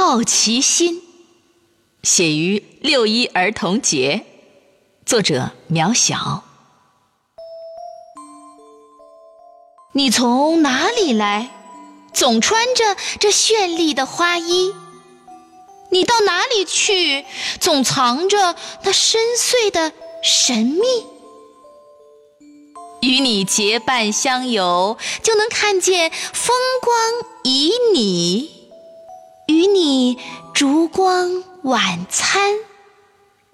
好奇心，写于六一儿童节，作者渺小。你从哪里来？总穿着这绚丽的花衣。你到哪里去？总藏着那深邃的神秘。与你结伴相游，就能看见风光旖旎；烛光晚餐，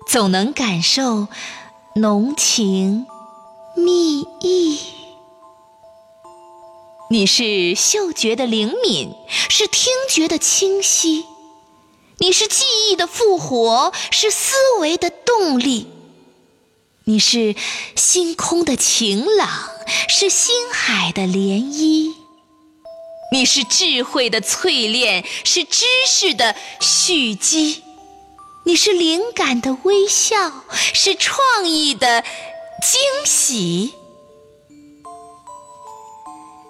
总能感受浓情蜜意。你是嗅觉的灵敏，是听觉的清晰；你是记忆的复活，是思维的动力。你是星空的晴朗，是星海的涟漪；你是智慧的淬炼，是知识的蓄积；你是灵感的微笑，是创意的惊喜；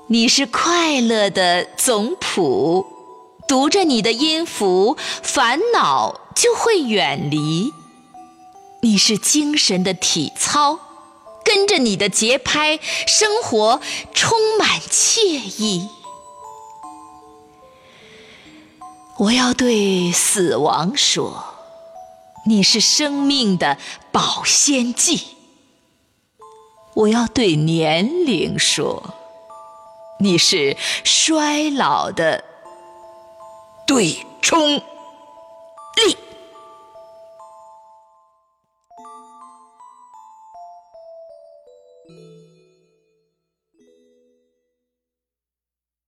你是快乐的总谱，读着你的音符，烦恼就会远离。你是精神的体操，跟着你的节拍，生活充满惬意。我要对死亡说你是生命的保鲜剂。我要对年龄说你是衰老的对冲力。